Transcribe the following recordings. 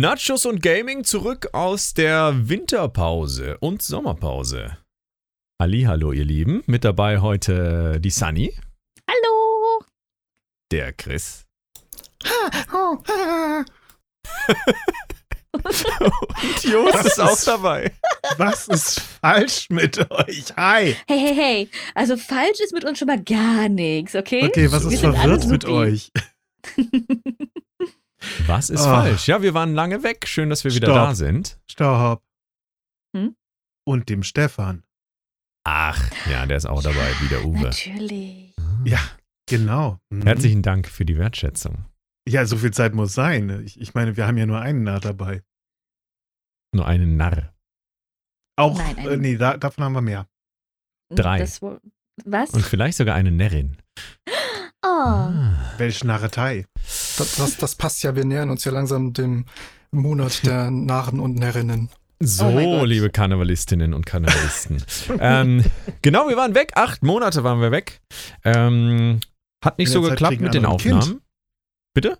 Nachos und Gaming zurück aus der Winterpause und Sommerpause. Hallo, ihr Lieben. Mit dabei heute die Sunny. Hallo. Der Chris. und Jost ist auch dabei. Was ist falsch mit euch? Hi. Hey, hey, hey. Also falsch ist mit uns schon mal gar nichts, okay? Okay, was ist verwirrt mit euch? Was ist Oh. falsch? Ja, wir waren lange weg. Schön, dass wir wieder Stopp. da sind. Stopp. Hm? Und dem Stefan. Ach, ja, der ist auch dabei, wie der Uwe. Natürlich. Ja, genau. Mhm. Herzlichen Dank für die Wertschätzung. Ja, so viel Zeit muss sein. Ich, ich meine, wir haben ja nur einen Narr dabei. Nur einen Narr. Auch, Nein, äh, nee, da, davon haben wir mehr. Drei. Das was? Und vielleicht sogar eine Närrin. Oh. Ah. Welche Narretei. Das, das, das passt ja, wir nähern uns ja langsam dem Monat der Narren und Närrinnen. So, Oh liebe Karnevalistinnen und Karnevalisten. ähm, genau, wir waren weg. Acht Monate waren wir weg. Ähm, hat nicht so Zeit geklappt mit den ein Kind. Aufnahmen. Bitte?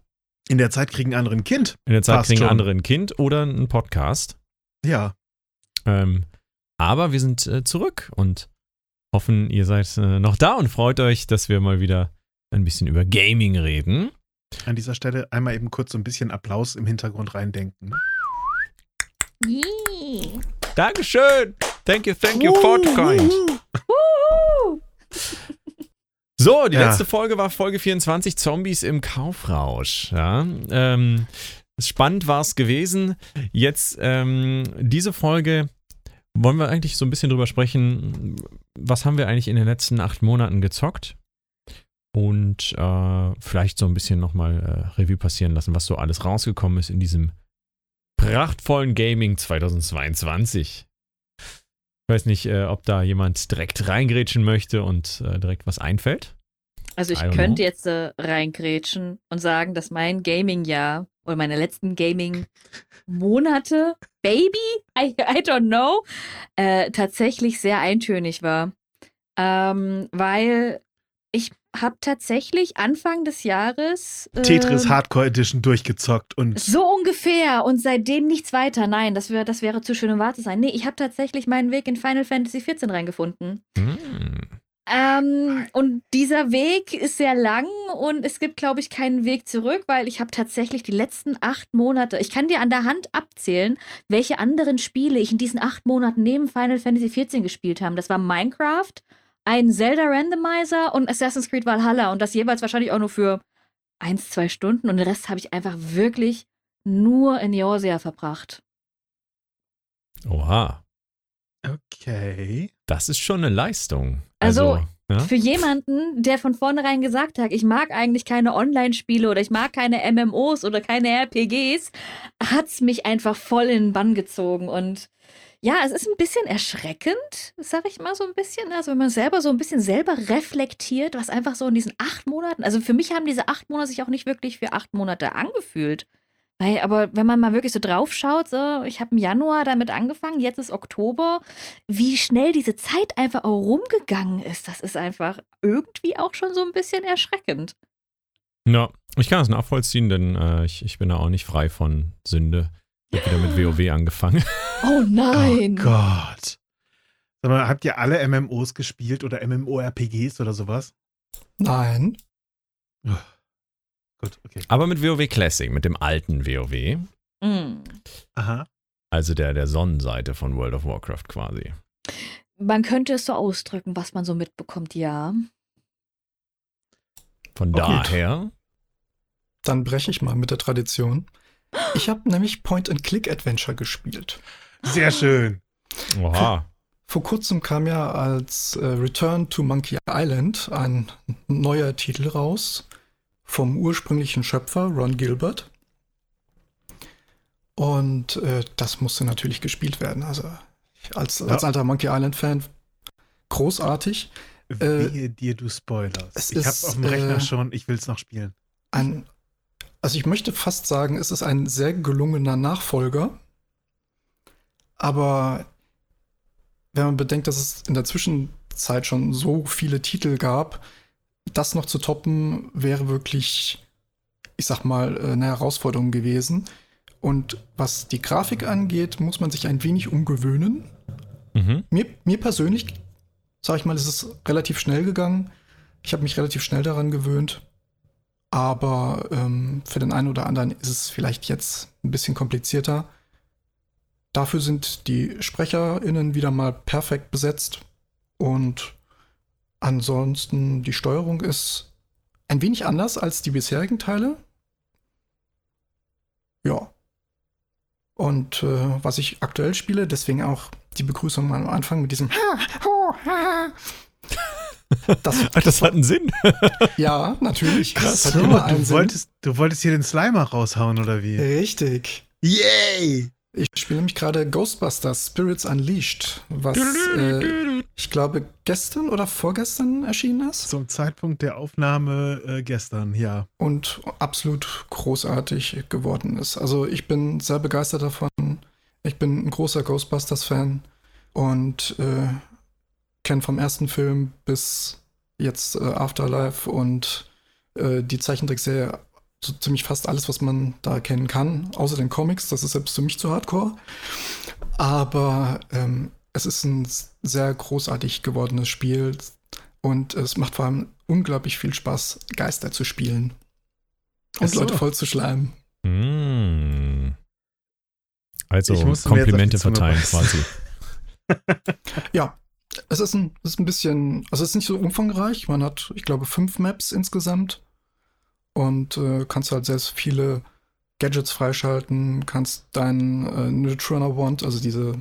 In der Zeit kriegen andere ein Kind. In der Zeit Passt kriegen schon. andere ein Kind oder einen Podcast. Ja. Ähm, aber wir sind äh, zurück und hoffen, ihr seid äh, noch da und freut euch, dass wir mal wieder ein bisschen über Gaming reden. An dieser Stelle einmal eben kurz so ein bisschen Applaus im Hintergrund reindenken. Yee. Dankeschön. Thank you, thank you. Wuhu. So, die Ja. letzte Folge war Folge 24, Zombies im Kaufrausch. Ja, ähm, spannend war es gewesen. Jetzt ähm, diese Folge wollen wir eigentlich so ein bisschen drüber sprechen, was haben wir eigentlich in den letzten acht Monaten gezockt? Und äh, vielleicht so ein bisschen nochmal äh, Revue passieren lassen, was so alles rausgekommen ist in diesem prachtvollen Gaming 2022. Ich weiß nicht, äh, ob da jemand direkt reingrätschen möchte und äh, direkt was einfällt. Also ich könnte know. jetzt äh, reingrätschen und sagen, dass mein Gaming-Jahr oder meine letzten Gaming-Monate, Baby, I, I don't know, äh, tatsächlich sehr eintönig war. Ähm, weil ich habe tatsächlich Anfang des Jahres ähm, Tetris Hardcore Edition durchgezockt und so ungefähr und seitdem nichts weiter. Nein, das, wär, das wäre zu schön, um wahr zu sein. Nee, ich habe tatsächlich meinen Weg in Final Fantasy XIV reingefunden. Hm. Ähm, und dieser Weg ist sehr lang und es gibt, glaube ich, keinen Weg zurück, weil ich habe tatsächlich die letzten acht Monate, ich kann dir an der Hand abzählen, welche anderen Spiele ich in diesen acht Monaten neben Final Fantasy XIV gespielt habe. Das war Minecraft, ein Zelda Randomizer und Assassin's Creed Valhalla und das jeweils wahrscheinlich auch nur für eins, zwei Stunden und den Rest habe ich einfach wirklich nur in Eorzea verbracht. Oha, okay. das ist schon eine Leistung. Also, ja? Für jemanden, der von vornherein gesagt hat, ich mag eigentlich keine Online-Spiele oder ich mag keine MMOs oder keine RPGs, hat's mich einfach voll in den Bann gezogen. Und ja, es ist ein bisschen erschreckend, sag ich mal so ein bisschen. Also wenn man selber so ein bisschen selber reflektiert, was einfach so in diesen acht Monaten, also für mich haben diese acht Monate sich auch nicht wirklich für acht Monate angefühlt. Weil, aber wenn man mal wirklich so drauf schaut, so, ich habe im Januar damit angefangen, jetzt ist Oktober, wie schnell diese Zeit einfach auch rumgegangen ist, das ist einfach irgendwie auch schon so ein bisschen erschreckend. ja, ich kann das nachvollziehen, denn äh, ich, ich bin da auch nicht frei von Sünde. Ich habe wieder mit WoW angefangen. Oh nein! Oh Gott. Sag mal, habt ihr alle MMOs gespielt oder MMORPGs oder sowas? Nein. Gut, okay. Aber mit WoW Classic, mit dem alten WoW. Mm. Aha. Also der, der Sonnenseite von World of Warcraft quasi. Man könnte es so ausdrücken, was man so mitbekommt, ja. Von Okay. daher. Dann breche ich mal mit der Tradition. Ich habe nämlich Point-and-Click-Adventure gespielt. Sehr schön. Oha. Vor kurzem kam ja als äh, Return to Monkey Island ein neuer Titel raus vom ursprünglichen Schöpfer Ron Gilbert. Und äh, das musste natürlich gespielt werden. Also als, als alter Monkey Island-Fan großartig. Äh, Wehe dir, du spoilerst. es Ich hab's ist, auf dem Rechner äh, schon, ich will's noch spielen. Ein, also ich möchte fast sagen, es ist ein sehr gelungener Nachfolger. Aber wenn man bedenkt, dass es in der Zwischenzeit schon so viele Titel gab, das noch zu toppen, wäre wirklich, ich sag mal, äh, eine Herausforderung gewesen. Und was die Grafik angeht, muss man sich ein wenig umgewöhnen. Mhm. Mir, mir persönlich, sag ich mal, ist es relativ schnell gegangen. Ich habe mich relativ schnell daran gewöhnt. Aber ähm, für den einen oder anderen ist es vielleicht jetzt ein bisschen komplizierter. Dafür sind die SprecherInnen wieder mal perfekt besetzt. Und ansonsten, die Steuerung ist ein wenig anders als die bisherigen Teile. Ja. Und äh, was ich aktuell spiele, deswegen auch die Begrüßung am Anfang mit diesem das, Ach, das hat einen Sinn. ja, natürlich. Krass, das hat immer einen du, Sinn. Wolltest, du wolltest hier den Slimer raushauen, oder wie? Richtig. Yay! Ich spiele nämlich gerade Ghostbusters Spirits Unleashed, was äh, ich glaube gestern oder vorgestern erschienen ist. Zum Zeitpunkt der Aufnahme äh, gestern, ja. Und absolut großartig geworden ist. Also ich bin sehr begeistert davon. Ich bin ein großer Ghostbusters-Fan und äh, kenne vom ersten Film bis jetzt äh, Afterlife und äh, die Zeichentrickserie so ziemlich fast alles, was man da erkennen kann, außer den Comics. Das ist selbst für mich zu hardcore. Aber ähm, es ist ein sehr großartig gewordenes Spiel und es macht vor allem unglaublich viel Spaß, Geister zu spielen und so. Leute voll zu schleimen. Mm. Also Komplimente verteilen quasi. ja, es ist, ein, es ist ein bisschen, also es ist nicht so umfangreich. Man hat, ich glaube, fünf Maps insgesamt und äh, kannst halt sehr viele Gadgets freischalten, kannst dein äh, Neutrona Wand, also diese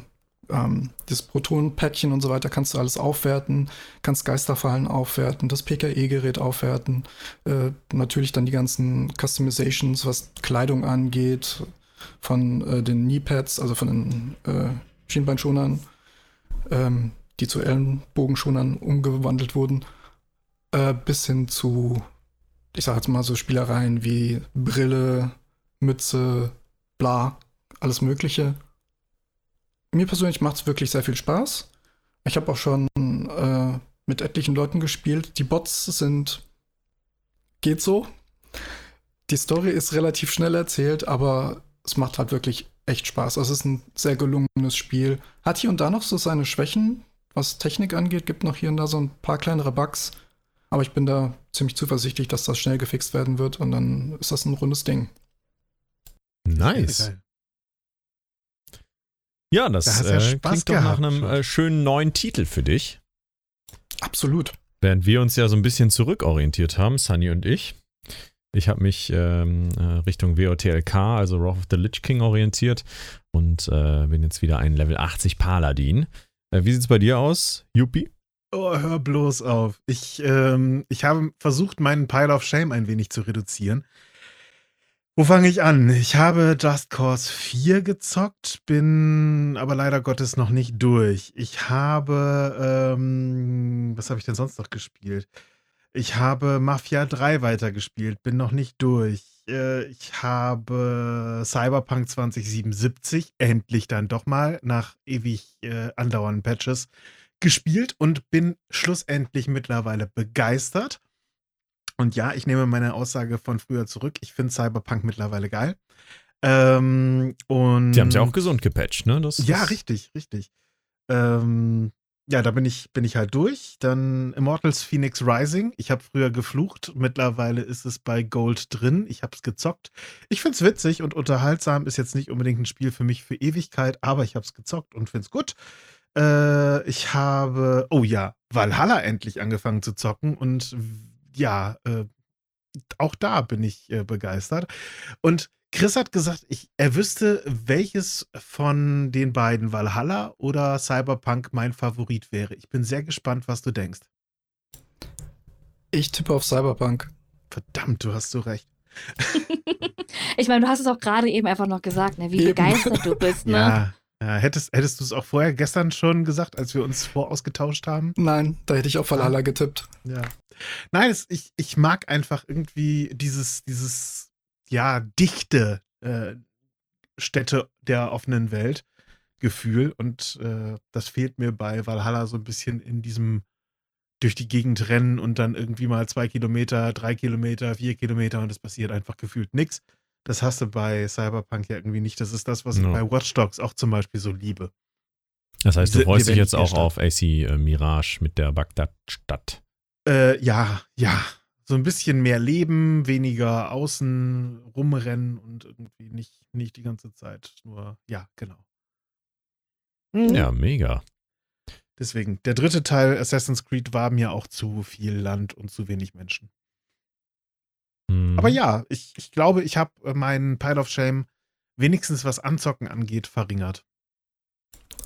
ähm, das Protonenpäckchen und so weiter, kannst du alles aufwerten, kannst Geisterfallen aufwerten, das PKE-Gerät aufwerten, äh, natürlich dann die ganzen Customizations, was Kleidung angeht, von äh, den Kneepads, also von den äh, Schienbeinschonern, ähm, die zu Ellenbogenschonern umgewandelt wurden, äh, bis hin zu, ich sag jetzt mal so Spielereien wie Brille, Mütze, bla, alles Mögliche. Mir persönlich macht es wirklich sehr viel Spaß. Ich habe auch schon äh, mit etlichen Leuten gespielt. Die Bots sind geht so. Die Story ist relativ schnell erzählt, aber es macht halt wirklich echt Spaß. Also es ist ein sehr gelungenes Spiel. Hat hier und da noch so seine Schwächen, was Technik angeht, gibt noch hier und da so ein paar kleinere Bugs. Aber ich bin da ziemlich zuversichtlich, dass das schnell gefixt werden wird und dann ist das ein rundes Ding. Nice. Ja, das da äh, klingt doch nach einem äh, schönen neuen Titel für dich. Absolut. Während wir uns ja so ein bisschen zurückorientiert haben, Sunny und ich. Ich habe mich ähm, äh, Richtung WOTLK, also Wrath of the Lich King, orientiert und äh, bin jetzt wieder ein Level 80 Paladin. Äh, wie es bei dir aus, Yuppie? Oh, hör bloß auf. Ich, ähm, ich habe versucht, meinen Pile of Shame ein wenig zu reduzieren. Wo fange ich an? Ich habe Just Cause 4 gezockt, bin aber leider Gottes noch nicht durch. Ich habe, ähm, was habe ich denn sonst noch gespielt? Ich habe Mafia 3 weitergespielt, bin noch nicht durch. Äh, ich habe Cyberpunk 2077 endlich dann doch mal nach ewig äh, andauernden Patches gespielt und bin schlussendlich mittlerweile begeistert. Und ja, ich nehme meine Aussage von früher zurück. Ich finde Cyberpunk mittlerweile geil. Ähm, und Die haben es ja auch gesund gepatcht, ne? Das, ja, richtig, richtig. Ähm, ja, da bin ich, bin ich halt durch. Dann Immortals Phoenix Rising. Ich habe früher geflucht. Mittlerweile ist es bei Gold drin. Ich habe es gezockt. Ich finde es witzig und unterhaltsam. Ist jetzt nicht unbedingt ein Spiel für mich für Ewigkeit, aber ich habe es gezockt und finde es gut. Äh, ich habe, oh ja, Valhalla endlich angefangen zu zocken und ja, äh, auch da bin ich äh, begeistert. Und Chris hat gesagt, ich, er wüsste, welches von den beiden, Valhalla oder Cyberpunk, mein Favorit wäre. Ich bin sehr gespannt, was du denkst. Ich tippe auf Cyberpunk. Verdammt, du hast so recht. ich meine, du hast es auch gerade eben einfach noch gesagt, ne, wie eben. begeistert du bist. Ne? Ja, ja, hättest, hättest du es auch vorher gestern schon gesagt, als wir uns vorausgetauscht haben? Nein, da hätte ich auf Valhalla getippt. Ja. Nein, es, ich, ich mag einfach irgendwie dieses, dieses ja, dichte äh, Städte der offenen Welt Gefühl. Und äh, das fehlt mir bei Valhalla so ein bisschen in diesem durch die Gegend rennen und dann irgendwie mal zwei Kilometer, drei Kilometer, vier Kilometer und es passiert einfach gefühlt nichts. Das hast du bei Cyberpunk ja irgendwie nicht. Das ist das, was No. ich bei Watch Dogs auch zum Beispiel so liebe. Das heißt, du freust dich jetzt auch auf AC äh, Mirage mit der Bagdad-Stadt. Äh, ja, ja. So ein bisschen mehr Leben, weniger außen rumrennen und irgendwie nicht, nicht die ganze Zeit nur, ja, genau. Mhm. Ja, mega. Deswegen, der dritte Teil Assassin's Creed war mir auch zu viel Land und zu wenig Menschen. Mhm. Aber ja, ich, ich glaube, ich habe meinen Pile of Shame wenigstens was Anzocken angeht verringert.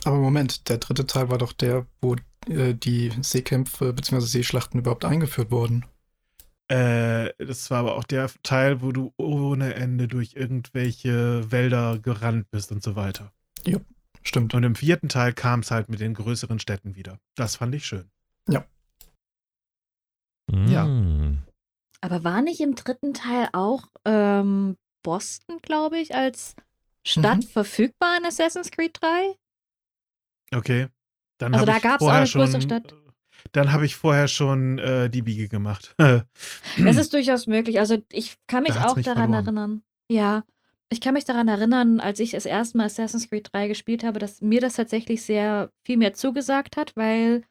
Aber Moment, der dritte Teil war doch der, wo äh, die Seekämpfe bzw. Seeschlachten überhaupt eingeführt wurden. Äh, das war aber auch der Teil, wo du ohne Ende durch irgendwelche Wälder gerannt bist und so weiter. Stimmt. Und im vierten Teil kam es halt mit den größeren Städten wieder. Das fand ich schön. ja. Mhm. Aber war nicht im dritten Teil auch ähm, Boston, glaube ich, als Stadt Mhm. verfügbar in Assassin's Creed 3? Okay. Dann Also da ich gab's auch eine größere schon- Stadt. Dann habe ich vorher schon äh, die Biege gemacht. Es ist durchaus möglich. Also ich kann mich Da auch mich daran verloren. erinnern. Ja, ich kann mich daran erinnern, als ich das erste Mal Assassin's Creed 3 gespielt habe, dass mir das tatsächlich sehr viel mehr zugesagt hat, weil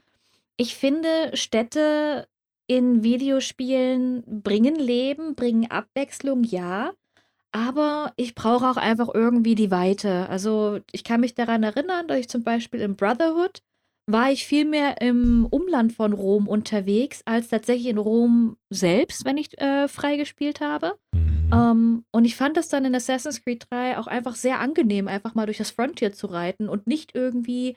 ich finde, Städte in Videospielen bringen Leben, bringen Abwechslung, ja. Aber ich brauche auch einfach irgendwie die Weite. Also ich kann mich daran erinnern, dass ich zum Beispiel im Brotherhood war ich viel mehr im Umland von Rom unterwegs, als tatsächlich in Rom selbst, wenn ich äh, frei gespielt habe. Mhm. Ähm, und ich fand es dann in Assassin's Creed 3 auch einfach sehr angenehm, einfach mal durch das Frontier zu reiten und nicht irgendwie,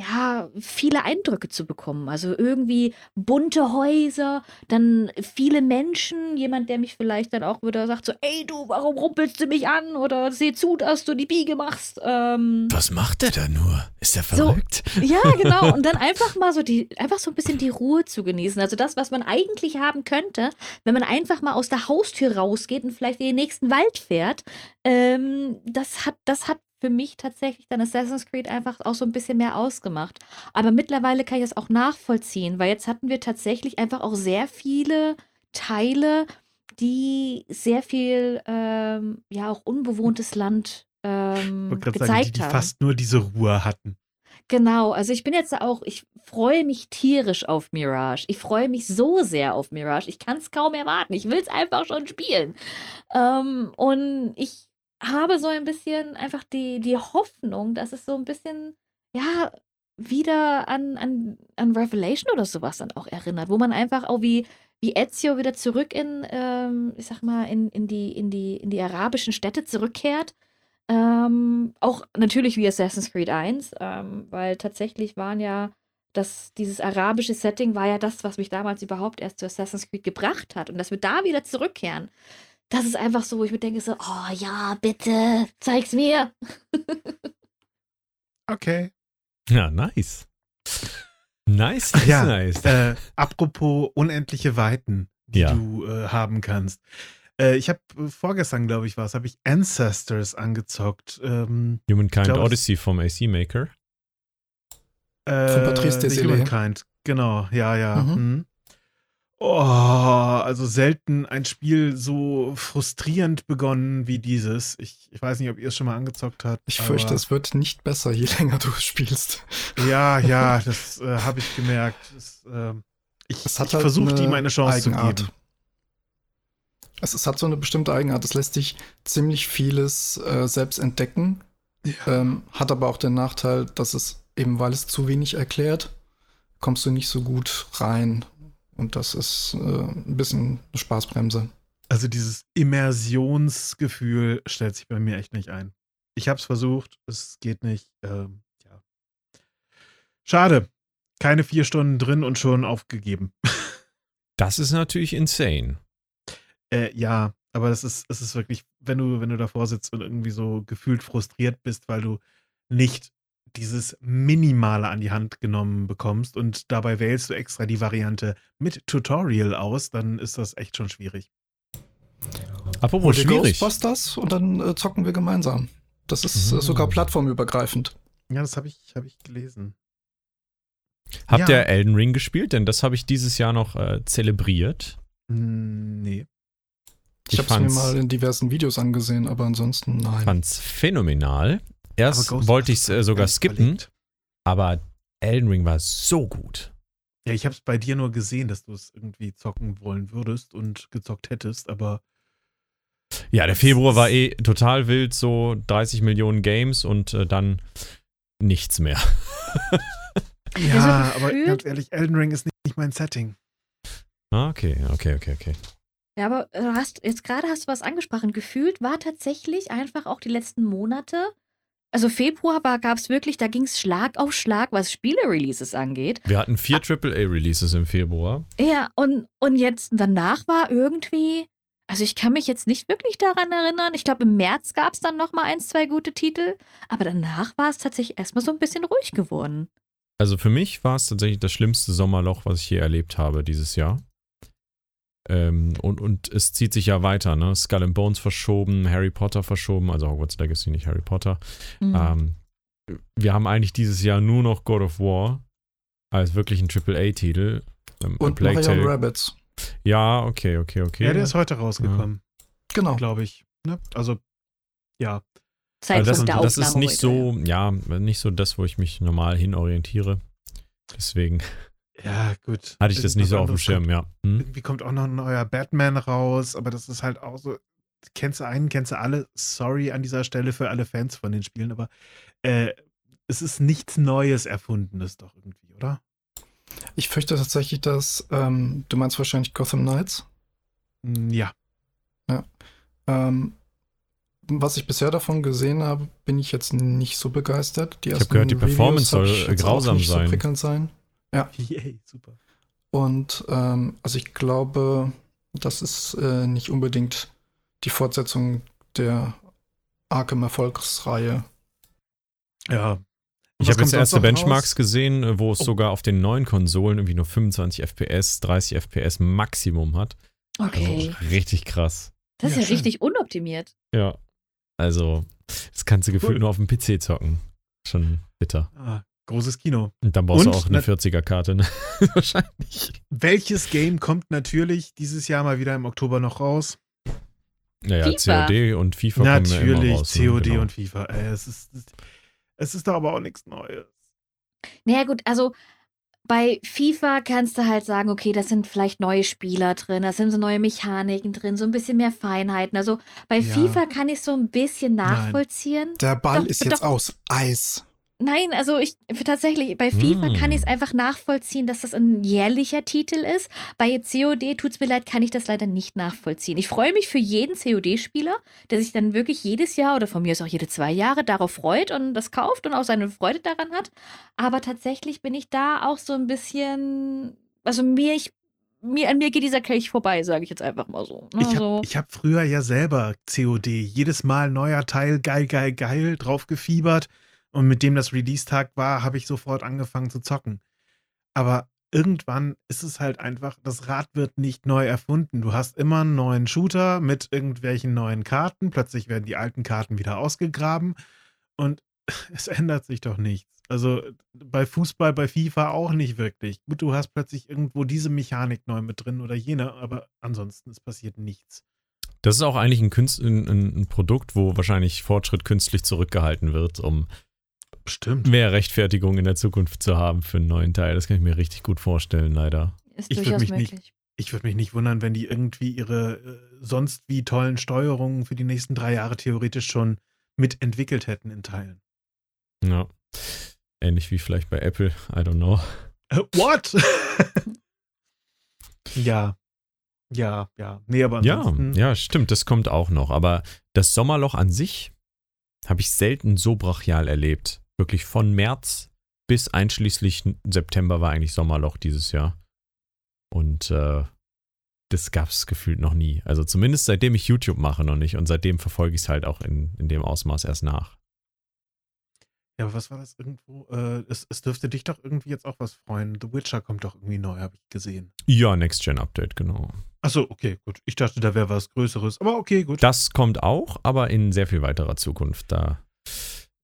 ja, viele Eindrücke zu bekommen. Also irgendwie bunte Häuser, dann viele Menschen, jemand, der mich vielleicht dann auch wieder sagt, so, ey du, warum rumpelst du mich an? Oder seh zu, dass du die Biege machst. Ähm, Was macht der da nur? Ist der So. verrückt? ja, genau. Und dann einfach mal so die, einfach so ein bisschen die Ruhe zu genießen. Also das, was man eigentlich haben könnte, wenn man einfach mal aus der Haustür rausgeht und vielleicht in den nächsten Wald fährt, ähm, das hat, das hat für mich tatsächlich dann Assassin's Creed einfach auch so ein bisschen mehr ausgemacht. Aber mittlerweile kann ich das auch nachvollziehen, weil jetzt hatten wir tatsächlich einfach auch sehr viele Teile, die sehr viel, ähm, ja, auch unbewohntes Land ähm, gezeigt sagen, die, die haben. fast nur diese Ruhe hatten. Genau, also ich bin jetzt auch, ich freue mich tierisch auf Mirage. Ich freue mich so sehr auf Mirage. Ich kann es kaum erwarten. Ich will es einfach schon spielen. Ähm, und ich habe so ein bisschen einfach die, die Hoffnung, dass es so ein bisschen, ja, wieder an, an, an Revelation oder sowas dann auch erinnert, wo man einfach auch wie, wie Ezio wieder zurück in, ähm, ich sag mal, in, in, die, in, die, in die arabischen Städte zurückkehrt. Ähm, auch natürlich wie Assassin's Creed 1, ähm, weil tatsächlich waren ja das, dieses arabische Setting war ja das, was mich damals überhaupt erst zu Assassin's Creed gebracht hat. Und dass wir da wieder zurückkehren, das ist einfach so, wo ich mir denke so, oh ja, bitte, zeig's mir. Okay. Ja, nice. Nice, nice, Ja, nice. Äh, apropos unendliche Weiten, die Ja. du äh, haben kannst. Äh, ich habe äh, vorgestern, glaube ich, was, habe ich Ancestors angezockt. Ähm, Humankind glaub, Odyssey vom AC Maker. äh, Von Patrice Desilets. Humankind. Genau, ja, ja. Mhm. Oh, also selten ein Spiel so frustrierend begonnen wie dieses. Ich, ich weiß nicht, ob ihr es schon mal angezockt habt. Ich fürchte, es wird nicht besser, je länger du es spielst. Ja, ja, das äh, habe ich gemerkt. Das, ähm, ich ich halt versuche, ihm eine Chance zu Eigenart. geben. Es, es hat so eine bestimmte Eigenart. Es lässt sich ziemlich vieles äh, selbst entdecken. Ähm, hat aber auch den Nachteil, dass es eben, weil es zu wenig erklärt, kommst du nicht so gut rein. Und das ist äh, ein bisschen eine Spaßbremse. Also dieses Immersionsgefühl stellt sich bei mir echt nicht ein. Ich habe es versucht, es geht nicht. Ähm, ja. Schade. Keine vier Stunden drin und schon aufgegeben. Das ist natürlich insane. Äh, ja, aber das ist, es ist wirklich, wenn du, wenn du davor sitzt und irgendwie so gefühlt frustriert bist, weil du nicht dieses Minimale an die Hand genommen bekommst und dabei wählst du extra die Variante mit Tutorial aus, dann ist das echt schon schwierig. Apropos Hol schwierig. Ghostbusters und dann äh, zocken wir gemeinsam. Das ist Mhm. äh, sogar plattformübergreifend. Ja, das habe ich, hab ich gelesen. Habt Ja. ihr Elden Ring gespielt? Denn das habe ich dieses Jahr noch äh, zelebriert. Hm, Nee. Ich, habe es mir mal in diversen Videos angesehen, aber ansonsten nein. fand's phänomenal. Erst wollte of ich es äh, sogar skippen, überlegt. aber Elden Ring war so gut. Ja, ich habe es bei dir nur gesehen, dass du es irgendwie zocken wollen würdest und gezockt hättest, aber Ja, der Februar war eh total wild, so 30 Millionen Games und äh, dann nichts mehr. ja, so aber ganz ehrlich, Elden Ring ist nicht, nicht mein Setting. Ah, okay, okay, okay, okay. Ja, aber äh, du hast, jetzt gerade hast du was angesprochen. Gefühlt war tatsächlich einfach auch die letzten Monate. Also Februar gab es wirklich, da ging es Schlag auf Schlag, was Spiele-Releases angeht. Wir hatten vier AAA-Releases im Februar. Ja, und, und jetzt danach war irgendwie, also ich kann mich jetzt nicht wirklich daran erinnern. Ich glaube, im März gab es dann noch mal ein, zwei gute Titel. Aber danach war es tatsächlich erstmal so ein bisschen ruhig geworden. Also für mich war es tatsächlich das schlimmste Sommerloch, was ich je erlebt habe dieses Jahr. Ähm, und, und es zieht sich ja weiter, ne? Skull and Bones verschoben, Harry Potter verschoben, also Hogwarts Legacy, nicht Harry Potter. Mhm. Ähm, wir haben eigentlich dieses Jahr nur noch God of War als wirklich ein AAA-Titel. Ähm, Und Plague Mario Tale- Rabbits. Ja, okay, okay, okay. Ja, der ist heute rausgekommen, Genau. glaube ich. Ne? Also, ja. Zeitpunkt also das, der das ist nicht heute, so, ja, nicht so das, wo ich mich normal hinorientiere. Deswegen Ja, gut. hatte ich das nicht so auf dem Irgendwas Schirm, anderes ja. Hm? Kommt, irgendwie kommt auch noch ein neuer Batman raus, aber das ist halt auch so. Kennst du einen, kennst du alle? Sorry an dieser Stelle für alle Fans von den Spielen, aber äh, es ist nichts Neues Erfundenes doch irgendwie, oder? Ich fürchte tatsächlich, dass ähm, du meinst wahrscheinlich Gotham Knights. Hm, Ja. Ähm, was ich bisher davon gesehen habe, bin ich jetzt nicht so begeistert. Die hab ersten gehört, die Performance Reviews soll, ich grausam sein. So prickelnd sein. Yay, super. Und ähm, also ich glaube, das ist äh, nicht unbedingt die Fortsetzung der Arkham-Erfolgsreihe. Ja. Ich habe jetzt erste Benchmarks raus? gesehen, äh, wo es Oh. sogar auf den neuen Konsolen irgendwie nur 25 FPS, 30 FPS Maximum hat. Okay. Also richtig krass. Das ist Ja, ja, richtig unoptimiert. Ja. Also, das kannst du gefühlt Cool. nur auf dem PC zocken. Schon bitter. Ah, großes Kino. Und dann brauchst Und du auch eine nat- 40er-Karte, ne? Wahrscheinlich. Welches Game kommt natürlich dieses Jahr mal wieder im Oktober noch raus? Naja, FIFA. COD und FIFA kommen ja immer Natürlich, raus. ne? COD Genau. und FIFA. Äh, es, ist, es ist doch aber auch nichts Neues. Naja, gut, also bei FIFA kannst du halt sagen, okay, das sind vielleicht neue Spieler drin, da sind so neue Mechaniken drin, so ein bisschen mehr Feinheiten. Also bei Ja. FIFA kann ich so ein bisschen nachvollziehen. Der Ball Doch, ist jetzt doch. aus Eis. Nein, also ich tatsächlich, bei FIFA Hm. kann ich es einfach nachvollziehen, dass das ein jährlicher Titel ist. Bei COD, tut's mir leid, kann ich das leider nicht nachvollziehen. Ich freue mich für jeden COD-Spieler, der sich dann wirklich jedes Jahr oder von mir aus auch jede zwei Jahre darauf freut und das kauft und auch seine Freude daran hat. Aber tatsächlich bin ich da auch so ein bisschen, also mir, ich, mir an mir geht dieser Kelch vorbei, sage ich jetzt einfach mal so. ne? Ich Also- habe ich hab früher ja selber COD, jedes Mal neuer Teil, geil, geil, geil, drauf gefiebert. Und mit dem das Release-Tag war, habe ich sofort angefangen zu zocken. Aber irgendwann ist es halt einfach, das Rad wird nicht neu erfunden. Du hast immer einen neuen Shooter mit irgendwelchen neuen Karten. Plötzlich werden die alten Karten wieder ausgegraben. Und es ändert sich doch nichts. Also bei Fußball, bei FIFA auch nicht wirklich. Gut, du hast plötzlich irgendwo diese Mechanik neu mit drin oder jene, aber ansonsten es passiert nichts. Das ist auch eigentlich ein, Künst, ein, ein, ein Produkt, wo wahrscheinlich Fortschritt künstlich zurückgehalten wird, um Bestimmt. mehr Rechtfertigung in der Zukunft zu haben für einen neuen Teil. Das kann ich mir richtig gut vorstellen, leider. ist ich durchaus mich nicht- möglich. Ich würde mich nicht wundern, wenn die irgendwie ihre äh, sonst wie tollen Steuerungen für die nächsten drei Jahre theoretisch schon mitentwickelt hätten in Teilen. Ja. Ähnlich wie vielleicht bei Apple, I don't know. Äh, what? ja. Ja, ja. Nee, aber Ja, ja, stimmt, das kommt auch noch. Aber das Sommerloch an sich habe ich selten so brachial erlebt. Wirklich von März bis einschließlich September war eigentlich Sommerloch dieses Jahr. Und äh, das gab es gefühlt noch nie. Also zumindest seitdem ich YouTube mache noch nicht. Und seitdem verfolge ich es halt auch in, in dem Ausmaß erst nach. Ja, aber was war das irgendwo? Äh, es, es dürfte dich doch irgendwie jetzt auch was freuen. The Witcher kommt doch irgendwie neu, habe ich gesehen. Ja, Next-Gen-Update, genau. Achso, okay, gut. Ich dachte, da wäre was Größeres. Aber okay, gut. Das kommt auch, aber in sehr viel weiterer Zukunft. Da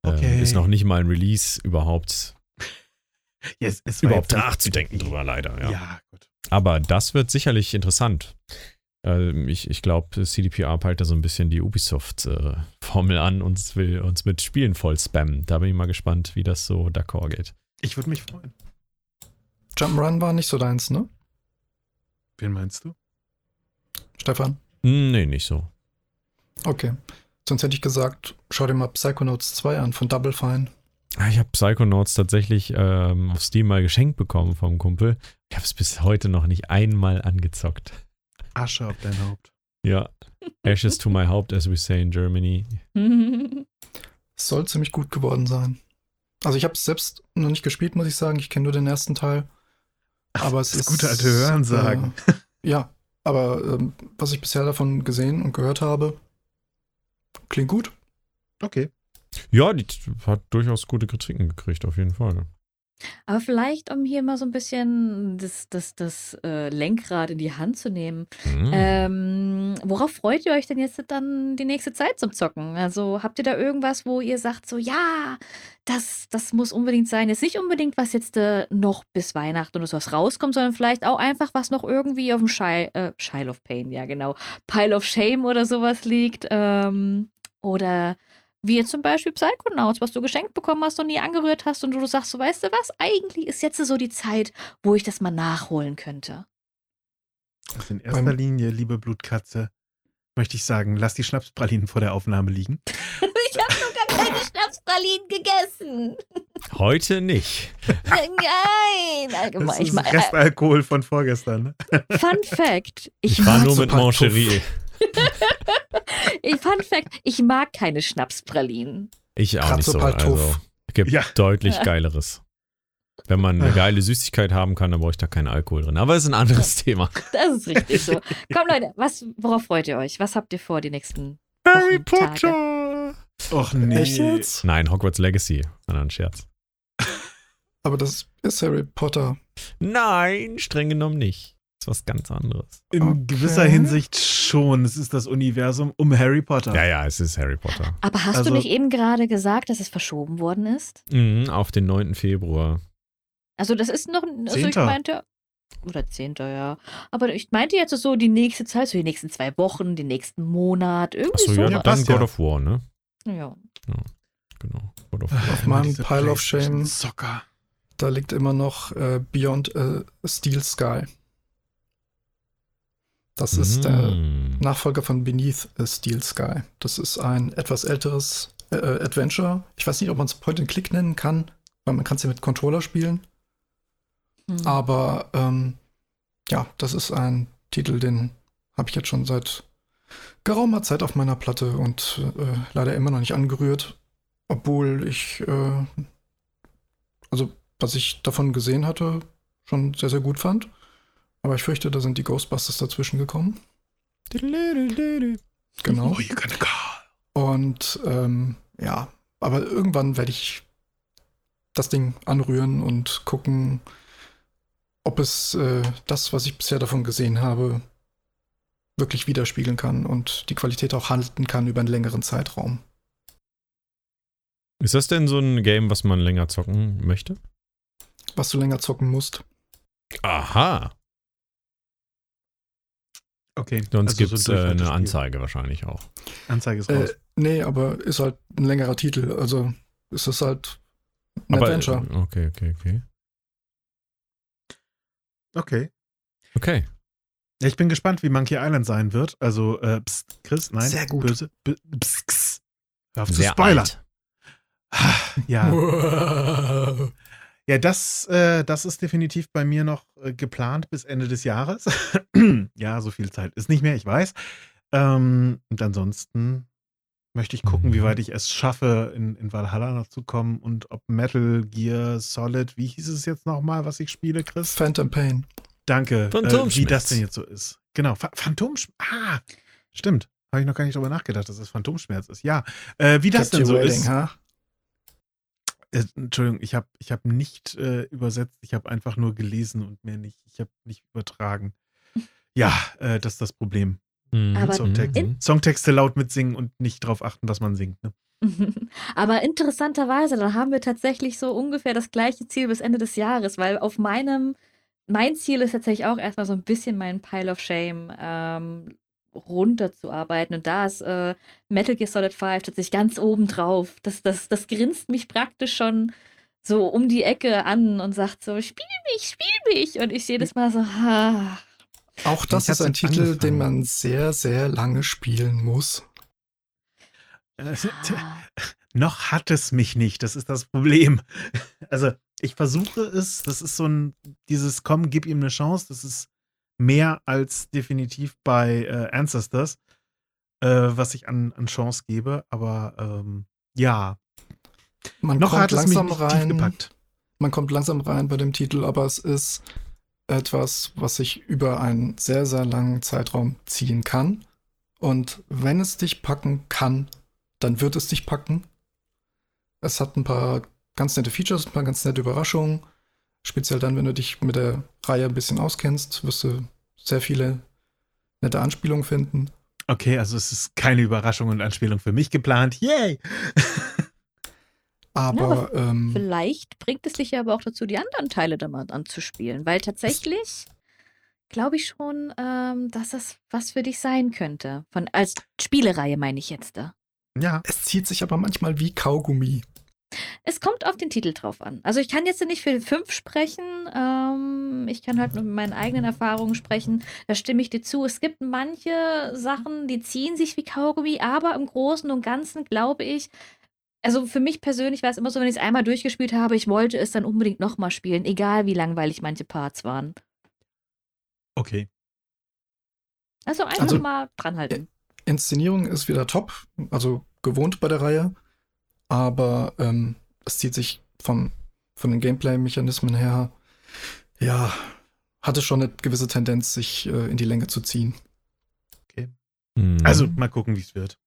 äh, Okay. ist noch nicht mal ein Release überhaupt, Ja, es, überhaupt nachzudenken drüber, leider. Ja. ja. gut. Aber das wird sicherlich interessant. Äh, ich ich glaube, CDPR peilt da so ein bisschen die Ubisoft-Formel an und will uns mit Spielen voll spammen. Da bin ich mal gespannt, wie das so d'accord geht. Ich würde mich freuen. Jump'n'Run war nicht so deins, ne? Wen meinst du? Stefan? Hm, Nee, nicht so. Okay. Sonst hätte ich gesagt, schau dir mal Psychonauts 2 an von Double Fine. Ah, Ich habe Psychonauts tatsächlich ähm, auf Steam mal geschenkt bekommen vom Kumpel. Ich habe es bis heute noch nicht einmal angezockt. Asche auf dein Haupt. Ja. Ashes to my Haupt, as we say in Germany. Es soll ziemlich gut geworden sein. Also ich habe es selbst noch nicht gespielt, muss ich sagen. Ich kenne nur den ersten Teil. Aber es Das ist gute alte Hörensagen. Äh, ja, aber ähm, was ich bisher davon gesehen und gehört habe, klingt gut. Okay. Ja, die t- hat durchaus gute Kritiken gekriegt, auf jeden Fall. Aber vielleicht, um hier mal so ein bisschen das, das, das äh, Lenkrad in die Hand zu nehmen. Hm. Ähm, worauf freut ihr euch denn jetzt dann die nächste Zeit zum Zocken? Also habt ihr da irgendwas, wo ihr sagt, so ja, das, das muss unbedingt sein. Jetzt nicht unbedingt, was jetzt äh, noch bis Weihnachten oder sowas rauskommt, sondern vielleicht auch einfach, was noch irgendwie auf dem Shile, äh, Shile of Pain, ja genau, Pile of Shame oder sowas liegt. Ähm, oder wie jetzt zum Beispiel Psychonauts, was du geschenkt bekommen hast und nie angerührt hast und du sagst, so weißt du was, eigentlich ist jetzt so die Zeit, wo ich das mal nachholen könnte. Also in erster Beim- Linie, liebe Blutkatze, möchte ich sagen, lass die Schnapspralinen vor der Aufnahme liegen. Ich habe noch gar keine Schnapspralinen gegessen. Heute nicht. Nein, Das allgemein. Ich ist mein, Restalkohol von vorgestern. Ne? Fun Fact. Ich, Ich war nur so mit Mancherie. Ich, Fun Fact. Ich mag keine Schnapspralinen. Ich auch nicht so. Also, gibt Ja. deutlich geileres. Wenn man eine geile Süßigkeit haben kann, dann brauche ich da keinen Alkohol drin. Aber ist ein anderes Thema. Das ist richtig so. Komm, Leute, was, worauf freut ihr euch? Was habt ihr vor die nächsten Harry Tage. Potter! Och nee. Echt jetzt? Nein, Hogwarts Legacy. War ein Scherz. Aber das ist Harry Potter. Nein, streng genommen nicht. Das ist was ganz anderes. In Okay. gewisser Hinsicht schon. Es ist das Universum um Harry Potter. Ja, ja, es ist Harry Potter. Aber hast Also- du nicht eben gerade gesagt, dass es verschoben worden ist? Mhm, auf den 9. Februar. Also das ist noch, also ich Zehnter. meinte, oder Zehnter, ja. Aber ich meinte jetzt so die nächste Zeit, so die nächsten zwei Wochen, den nächsten Monat, irgendwie so. ja, Ja, dann God ja. of War, ne? ja. Genau. God of War. Meinem diese Pile of Shame. Soccer. Da liegt immer noch äh, Beyond äh, Steel Sky. Das ist der Mm. Nachfolger von Beneath a Steel Sky. Das ist ein etwas älteres äh, äh, Adventure. Ich weiß nicht, ob man es Point and Click nennen kann, weil man kann es ja mit Controller spielen. Hm. Aber ähm, ja, das ist ein Titel, den habe ich jetzt schon seit geraumer Zeit auf meiner Platte und äh, leider immer noch nicht angerührt. Obwohl ich, äh, also was ich davon gesehen hatte, schon sehr, sehr gut fand. Aber ich fürchte, da sind die Ghostbusters dazwischen gekommen. Genau. Oh. Und ähm, ja, aber irgendwann werde ich das Ding anrühren und gucken, ob es äh, das, was ich bisher davon gesehen habe, wirklich widerspiegeln kann und die Qualität auch halten kann über einen längeren Zeitraum. Ist das denn so ein Game, was man länger zocken möchte? Was du länger zocken musst. Aha. Okay. Sonst also gibt so es ein äh, eine. Anzeige wahrscheinlich auch. Anzeige ist Äh, raus. nee, aber ist halt ein längerer Titel. Also ist es halt ein Aber, Adventure. äh, okay, okay, okay. Okay. Okay. Ja, ich bin gespannt, wie Monkey Island sein wird. Also, äh, pst, Chris, nein. Sehr gut. Böse. B pst. Hör auf zu Sehr spoilern. alt. Ja. Ja, das, äh, das ist definitiv bei mir noch äh, geplant bis Ende des Jahres. ja, so viel Zeit ist nicht mehr, ich weiß. Ähm, und ansonsten möchte ich gucken, Mhm. wie weit ich es schaffe, in, in Valhalla noch zu kommen und ob Metal Gear Solid, wie hieß es jetzt nochmal, was ich spiele, Chris? Phantom Pain. Danke, äh, wie Phantomschmerz. das denn jetzt so ist. Genau, Ph Phantomschmerz. Ah, stimmt. Habe ich noch gar nicht drüber nachgedacht, dass es Phantomschmerz ist. Ja, äh, wie das Kept denn so waiting, ist. ha? Äh, Entschuldigung, ich habe ich hab nicht äh, übersetzt, ich habe einfach nur gelesen und mehr nicht. Ich habe nicht übertragen. Ja, äh, das ist das Problem. Mhm. Aber Songtext. Mhm. Songtexte laut mitsingen und nicht drauf achten, was man singt. Ne? Aber interessanterweise, dann haben wir tatsächlich so ungefähr das gleiche Ziel bis Ende des Jahres, weil auf meinem mein Ziel ist tatsächlich auch erstmal so ein bisschen meinen Pile of Shame ähm, runterzuarbeiten. Und da ist äh, Metal Gear Solid 5 tatsächlich ganz oben drauf. Das, das, das grinst mich praktisch schon so um die Ecke an und sagt so, spiel mich, spiel mich. Und ich jedes Mal so, ha. Auch das ist ein Titel, angefangen. den man sehr, sehr lange spielen muss. Äh, Ah. Noch hat es mich nicht, das ist das Problem. Also, ich versuche es, das ist so ein, dieses Komm, gib ihm eine Chance, das ist mehr als definitiv bei äh, Ancestors, äh, was ich an, an Chance gebe, aber ähm, ja, Man noch kommt hat es mich langsam nicht rein. gepackt. Man kommt langsam rein bei dem Titel, aber es ist etwas, was sich über einen sehr, sehr langen Zeitraum ziehen kann. Und wenn es dich packen kann, dann wird es dich packen. Es hat ein paar ganz nette Features, ein paar ganz nette Überraschungen. Speziell dann, wenn du dich mit der Reihe ein bisschen auskennst, wirst du sehr viele nette Anspielungen finden. Okay, also es ist keine Überraschung und Anspielung für mich geplant. Yay! Aber, aber ähm, Vielleicht bringt es dich ja aber auch dazu, die anderen Teile dann mal anzuspielen. Weil tatsächlich glaube ich schon, ähm, dass das was für dich sein könnte. Von, als Spielereihe meine ich jetzt da. Ja, es zieht sich aber manchmal wie Kaugummi. Es kommt auf den Titel drauf an. Also ich kann jetzt nicht für fünf sprechen. Ähm, ich kann halt nur mit meinen eigenen Erfahrungen sprechen. Da stimme ich dir zu. Es gibt manche Sachen, die ziehen sich wie Kaugummi, aber im Großen und Ganzen glaube ich, also für mich persönlich war es immer so, wenn ich es einmal durchgespielt habe, ich wollte es dann unbedingt nochmal spielen, egal wie langweilig manche Parts waren. okay. Also einfach Also, mal dranhalten. Inszenierung ist wieder top, also gewohnt bei der Reihe, aber ähm, es zieht sich vom, von den Gameplay-Mechanismen her, ja, hatte schon eine gewisse Tendenz, sich äh, in die Länge zu ziehen. Mhm. Also mal gucken, wie es wird.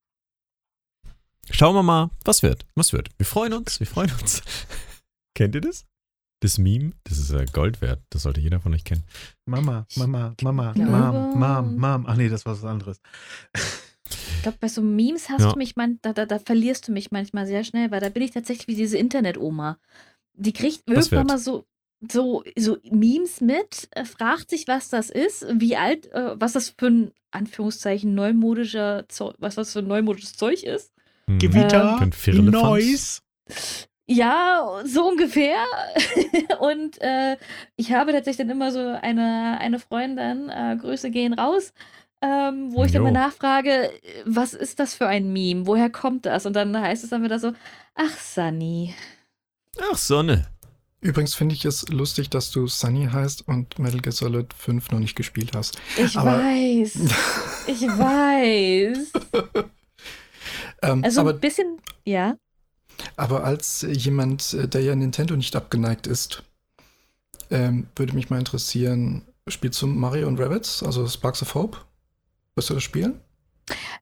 Schauen wir mal, was wird. Was wird. Wir freuen uns, wir freuen uns. Kennt ihr das? Das Meme? Das ist äh, Gold wert. Das sollte jeder von euch kennen. Mama, Mama, Mama, glaube- Mom, Mom, Mom. Ach nee, das war was anderes. Ich glaube, bei so Memes hast Ja. du mich, man, da, da, da verlierst du mich manchmal sehr schnell, weil da bin ich tatsächlich wie diese Internet-Oma. Die kriegt Was irgendwann wird? mal so, so, so Memes mit, äh, fragt sich, was das ist, wie alt, äh, was das für ein Anführungszeichen neumodischer Zeug, was das für ein neumodisches Zeug ist. Mhm. Gewitter, Firlefanz. Noise. Ja, so ungefähr. Und äh, ich habe tatsächlich dann immer so eine, eine Freundin, äh, Grüße gehen raus, ähm, wo ich dann Jo. mal nachfrage, was ist das für ein Meme? Woher kommt das? Und dann heißt es dann wieder so, ach Sunny. Ach, Sonne. Übrigens finde ich es lustig, dass du Sunny heißt und Metal Gear Solid 5 noch nicht gespielt hast. Ich Aber- weiß. Ich weiß. ähm, Also aber, ein bisschen, ja. aber als jemand, äh, der ja Nintendo nicht abgeneigt ist, ähm, würde mich mal interessieren, spielst du Mario und Rabbits, also Sparks of Hope? Wirst du das spielen?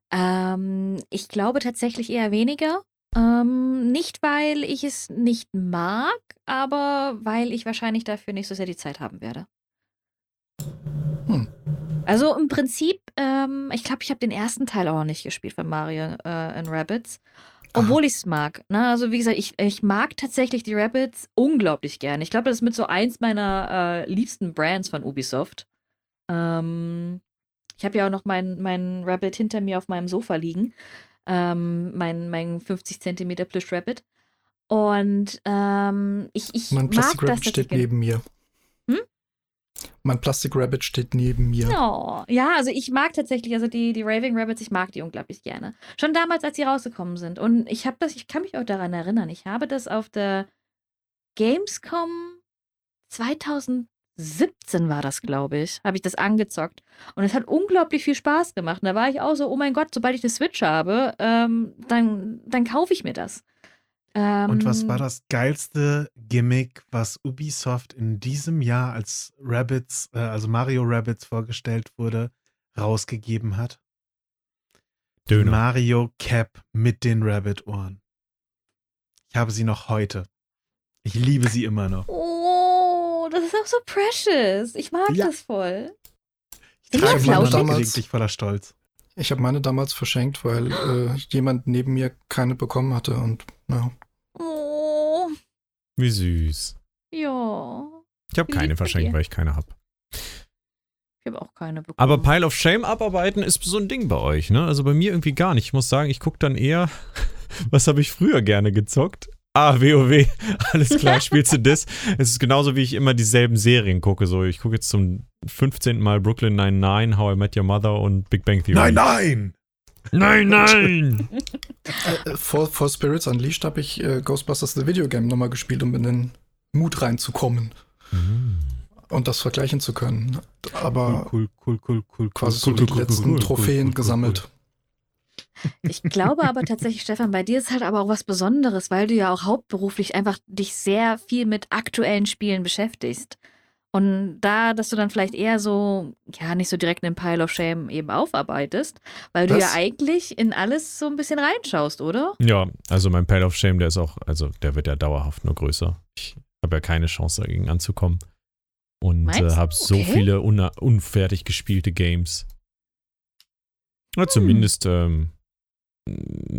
Ähm, ich glaube tatsächlich eher weniger. Ähm, nicht, weil ich es nicht mag, aber weil ich wahrscheinlich dafür nicht so sehr die Zeit haben werde. Hm. Also im Prinzip, ähm, ich glaube, ich habe den ersten Teil auch noch nicht gespielt von Mario äh, and Rabbits. Obwohl ich es mag. Ne? Also wie gesagt, ich, ich mag tatsächlich die Rabbits unglaublich gerne. Ich glaube, das ist mit so eins meiner äh, liebsten Brands von Ubisoft. Ähm, ich habe ja auch noch meinen mein Rabbit hinter mir auf meinem Sofa liegen. Ähm, mein, mein 50 Zentimeter Plüsch Rabbit. Und ähm, ich, ich Mein mag Plastic das Rabbit steht tatsächlich- neben mir. Hm? Mein Plastic Rabbit steht neben mir. Oh, ja, also ich mag tatsächlich, also die, die Raving Rabbits, ich mag die unglaublich gerne. Schon damals, als sie rausgekommen sind. Und ich habe das, ich kann mich auch daran erinnern, ich habe das auf der Gamescom 2017 war das, glaube ich, habe ich das angezockt. Und es hat unglaublich viel Spaß gemacht. Und da war ich auch so, oh mein Gott, sobald ich eine Switch habe, ähm, dann, dann kaufe ich mir das. Ähm, Und was war das geilste Gimmick, was Ubisoft in diesem Jahr als Rabbits, äh, also Mario Rabbits vorgestellt wurde, rausgegeben hat? Döner. Mario Cap mit den Rabbit-Ohren. Ich habe sie noch heute. Ich liebe sie immer noch. Oh, das ist auch so precious. Ich mag Ja. das voll. Ich trage noch flauschig? gelegentlich voller Stolz. Ich habe meine damals verschenkt, weil äh, jemand neben mir keine bekommen hatte und ja. Oh, Wie süß. ja. Ich habe keine verschenkt, weil ich keine habe. Ich habe auch keine bekommen. Aber Pile of Shame abarbeiten ist so ein Ding bei euch, ne? Also bei mir irgendwie gar nicht. Ich muss sagen, ich gucke dann eher, was habe ich früher gerne gezockt? Ah, WoW. Alles klar, spielst du das? Es ist genauso, wie ich immer dieselben Serien gucke. So, ich gucke jetzt zum 15. Mal Brooklyn 99, How I Met Your Mother und Big Bang Theory. Nein, nein! Nein, nein! Äh, äh, vor, vor Spirits Unleashed habe ich äh, Ghostbusters The Video Game nochmal gespielt, um in den Mut reinzukommen Mhm. und das vergleichen zu können. Aber Cool, cool, cool, cool, quasi cool, so die letzten cool, Trophäen cool, cool, gesammelt. Ich glaube aber tatsächlich, Stefan, bei dir ist halt aber auch was Besonderes, weil du ja auch hauptberuflich einfach dich sehr viel mit aktuellen Spielen beschäftigst. Und da, dass du dann vielleicht eher so, ja, nicht so direkt einen Pile of Shame eben aufarbeitest, weil du Was? ja eigentlich in alles so ein bisschen reinschaust, oder? Ja, also mein Pile of Shame, der ist auch, also der wird ja dauerhaft nur größer. Ich habe ja keine Chance dagegen anzukommen. Und äh, du? habe so Okay. viele una- unfertig gespielte Games. Ja, zumindest ähm,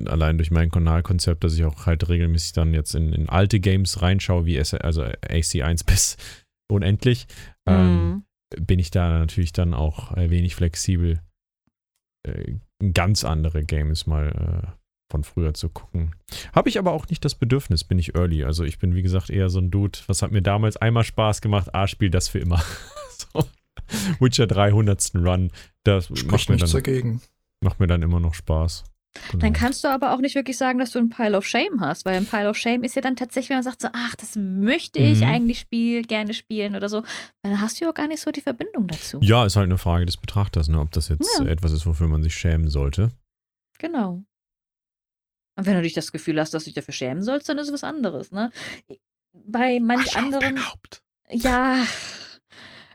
allein durch mein Kanalkonzept, dass ich auch halt regelmäßig dann jetzt in, in alte Games reinschaue, wie S also AC1 bis unendlich, ähm, Hm. bin ich da natürlich dann auch ein wenig flexibel, äh, ganz andere Games mal äh, von früher zu gucken. Habe ich aber auch nicht das Bedürfnis, bin ich early. Also ich bin, wie gesagt, eher so ein Dude, was hat mir damals einmal Spaß gemacht, A, spiel das für immer. so. Witcher 300. Run, das macht Spricht mir, nichts dann, dagegen. macht mir dann immer noch Spaß. Genau. Dann kannst du aber auch nicht wirklich sagen, dass du einen Pile of Shame hast, weil ein Pile of Shame ist ja dann tatsächlich, wenn man sagt so, ach, das möchte ich Mhm. eigentlich spiel, gerne spielen oder so, dann hast du ja auch gar nicht so die Verbindung dazu. ja, ist halt eine Frage des Betrachters, ne? ob das jetzt Ja. etwas ist, wofür man sich schämen sollte. Genau. Und wenn du dich das Gefühl hast, dass du dich dafür schämen sollst, dann ist es was anderes, ne? Bei manch dein anderen, Haupt. ja,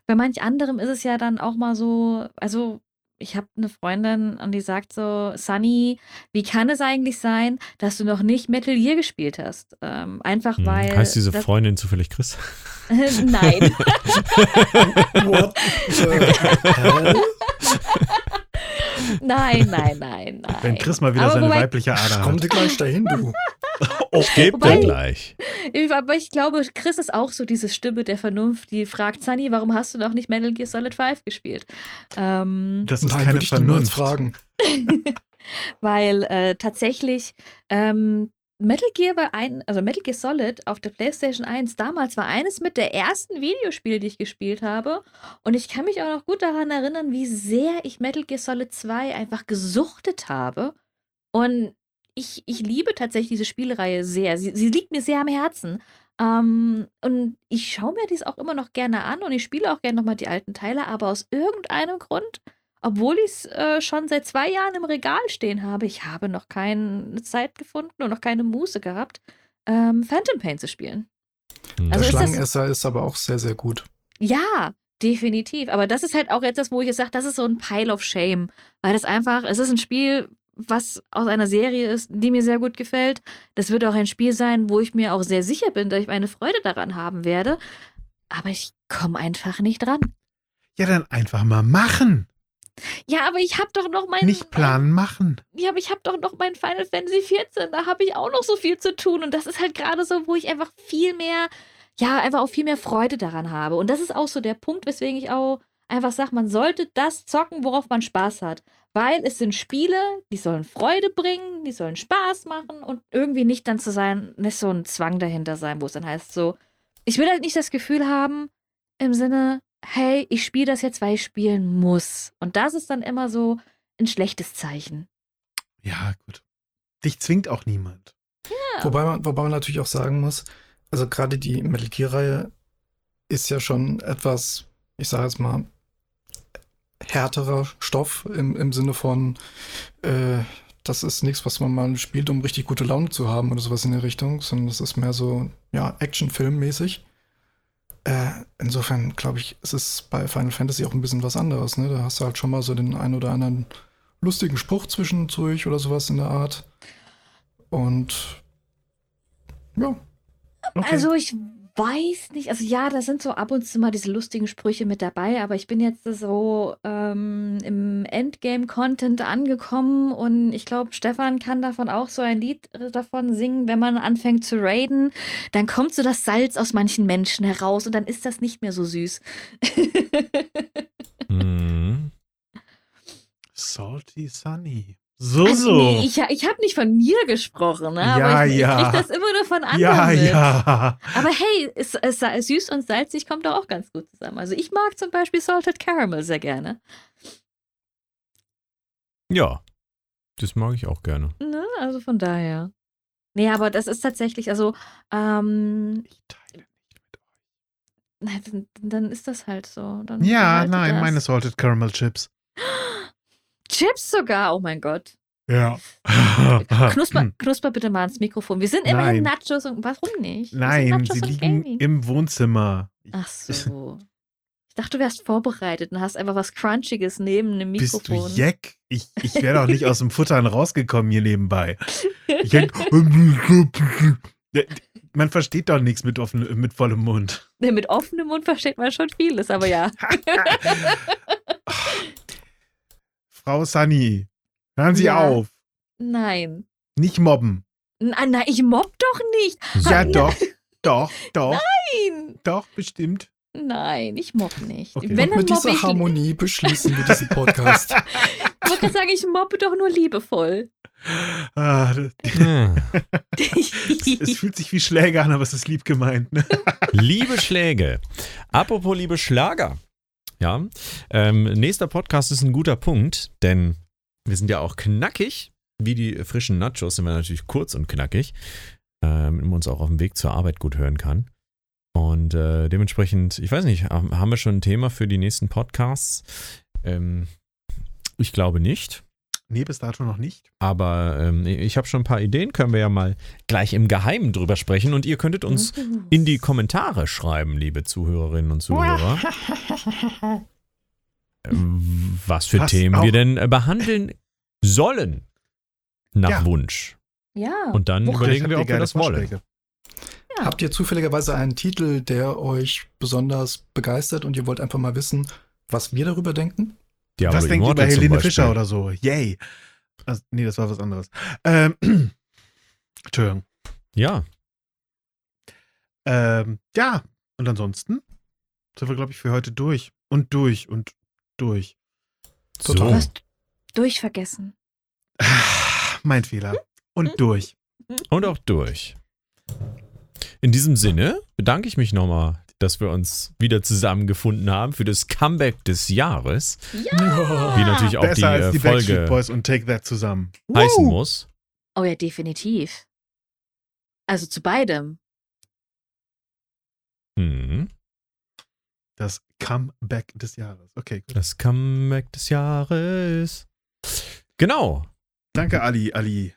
bei manch anderem ist es ja dann auch mal so, also ich habe eine Freundin und die sagt so, Sunny, wie kann es eigentlich sein, dass du noch nicht Metal Gear gespielt hast? Ähm, einfach Hm. weil. heißt diese Freundin zufällig Chris? Nein. Nein, nein, nein, nein. Wenn Chris mal wieder Aber seine wobei- weibliche Ader Komm hat. dir gleich dahin, du. Gebt Wobei- er gleich. Ich- Aber ich glaube, Chris ist auch so diese Stimme der Vernunft, die fragt, Sunny, warum hast du noch nicht Metal Gear Solid 5 gespielt? Ähm, Das ist Nein, keine ich Vernunft. fragen. weil äh, tatsächlich ähm, Metal Gear war ein, also Metal Gear Solid auf der PlayStation 1 damals war eines mit der ersten Videospiele, die ich gespielt habe. Und ich kann mich auch noch gut daran erinnern, wie sehr ich Metal Gear Solid 2 einfach gesuchtet habe. Und ich, ich liebe tatsächlich diese Spielreihe sehr. Sie, sie liegt mir sehr am Herzen. Ähm, und ich schaue mir dies auch immer noch gerne an und ich spiele auch gerne nochmal die alten Teile, aber aus irgendeinem Grund obwohl ich es äh, schon seit zwei Jahren im Regal stehen habe, ich habe noch keine Zeit gefunden und noch keine Muße gehabt, ähm, Phantom Pain zu spielen. Hm. Also Der ist Schlangenesser ist aber auch sehr, sehr gut. Ja, definitiv. Aber das ist halt auch jetzt das, wo ich jetzt sage, das ist so ein Pile of Shame. Weil das einfach, es ist ein Spiel, was aus einer Serie ist, die mir sehr gut gefällt. Das wird auch ein Spiel sein, wo ich mir auch sehr sicher bin, dass ich meine Freude daran haben werde. Aber ich komme einfach nicht dran. Ja, dann einfach mal machen. Ja, aber ich habe doch noch mein. Nicht planen, machen. ja, aber ich habe doch noch mein Final Fantasy 14, da habe ich auch noch so viel zu tun und das ist halt gerade so, wo ich einfach viel mehr, ja, einfach auch viel mehr Freude daran habe. Und das ist auch so der Punkt, weswegen ich auch einfach sage, man sollte das zocken, worauf man Spaß hat. Weil es sind Spiele, die sollen Freude bringen, die sollen Spaß machen und irgendwie nicht dann zu sein, nicht so ein Zwang dahinter sein, wo es dann heißt so, ich will halt nicht das Gefühl haben, im Sinne, hey, ich spiele das jetzt, weil ich spielen muss. Und das ist dann immer so ein schlechtes Zeichen. Ja, gut. Dich zwingt auch niemand. Ja. Wobei man, wobei man natürlich auch sagen muss, also gerade die Metal Gear-Reihe ist ja schon etwas, ich sage jetzt mal, härterer Stoff im, im Sinne von, äh, das ist nichts, was man mal spielt, um richtig gute Laune zu haben oder sowas in der Richtung, sondern das ist mehr so, ja, Actionfilm-mäßig. Äh, insofern glaube ich, es ist bei Final Fantasy auch ein bisschen was anderes, ne? Da hast du halt schon mal so den einen oder anderen lustigen Spruch zwischendurch oder sowas in der Art. Und ja, Okay. Also ich weiß nicht, also ja, da sind so ab und zu mal diese lustigen Sprüche mit dabei, aber ich bin jetzt so ähm, im Endgame-Content angekommen und ich glaube, Stefan kann davon auch so ein Lied äh, davon singen, wenn man anfängt zu raiden, dann kommt so das Salz aus manchen Menschen heraus und dann ist das nicht mehr so süß. Mhm. Salty Sunny. So, Also, so. nee, ich ich habe nicht von mir gesprochen, ne? Ja, aber ich, ja. ich krieg das immer nur von anderen ja, mit. ja. Aber hey, es, es, süß und salzig kommt doch auch ganz gut zusammen. Also ich mag zum Beispiel Salted Caramel sehr gerne. Ja, das mag ich auch gerne. Ne? Also von daher. Nee, aber das ist tatsächlich, also, ähm, Ich teile nicht mit na, dann, dann ist das halt so. Dann euch. Ja, nein, das. meine Salted Caramel Chips. Chips sogar, oh mein Gott. Ja. Knusper, knusper bitte mal ins Mikrofon. Wir sind immerhin Nein. Nachos und warum nicht? Wir Nein, sie liegen Gaming. im Wohnzimmer. Ach so. Ich dachte, du wärst vorbereitet und hast einfach was Crunchiges neben dem Bist du Mikrofon. Jeck? Ich, ich wäre doch nicht aus dem Futtern rausgekommen hier nebenbei. Denk, man versteht doch nichts mit, offen, mit vollem Mund. Mit offenem Mund versteht man schon vieles, aber ja. Frau Sunny, hören Sie Ja. auf. Nein. Nicht mobben. Nein, nein, ich mobb doch nicht. Ja, doch. Doch, doch, Nein. doch, bestimmt. Nein, ich mobb nicht. Okay. Wenn, Und mit dieser ich. Harmonie beschließen wir diesen Podcast. Ich wollte gerade sagen, ich mobbe doch nur liebevoll. Ah, das, Ja. es, es fühlt sich wie Schläge an, aber es ist lieb gemeint. Ne? Liebe Schläge. Apropos liebe Schlager. Ja, ähm, nächster Podcast ist ein guter Punkt, denn wir sind ja auch knackig. Wie die frischen Nachos sind wir natürlich kurz und knackig, ähm, man uns auch auf dem Weg zur Arbeit gut hören kann. Und äh, dementsprechend, ich weiß nicht, haben haben wir schon ein Thema für die nächsten Podcasts? Ähm, ich glaube nicht. Nee, bis dato noch nicht. Aber ähm, ich habe schon ein paar Ideen, können wir ja mal gleich im Geheimen drüber sprechen und ihr könntet uns in die Kommentare schreiben, liebe Zuhörerinnen und Zuhörer, was für Was Themen wir denn behandeln sollen nach Ja. Wunsch. Ja. Und dann Vielleicht überlegen wir, ob wir das wollen. Ja. Habt ihr zufälligerweise einen Titel, der euch besonders begeistert und ihr wollt einfach mal wissen, was wir darüber denken? Diablo Was denkt ihr über Immortal zum Helene. Fischer oder so? Yay. Also, nee, das war was anderes. Ähm, Entschuldigung. Ja, Ähm, ja, und ansonsten sind wir, glaube ich, für heute durch. Und durch und durch. so. Du hast durchvergessen. Ah, Mein Fehler. Und durch. Und auch durch. In diesem Sinne bedanke ich mich nochmal, dass wir uns wieder zusammengefunden haben für das Comeback des Jahres, Ja. wie natürlich auch die, Besser als äh, die Backstreet Folge Boys und Take That zusammen. heißen Woo! muss. Oh ja, definitiv. Also zu beidem. Mhm. Das Comeback des Jahres. Okay, gut. Das Comeback des Jahres. Genau. Danke, Ali. Ali.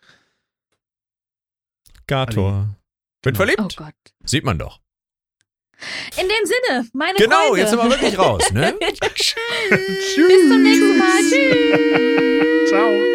Gator. Bin Genau. verliebt. Oh Gott. Sieht man doch. In dem Sinne, meine genau, Freunde. Genau, jetzt sind wir wirklich raus. Ne? Tschüss. Bis zum nächsten Mal. Tschüss. Ciao.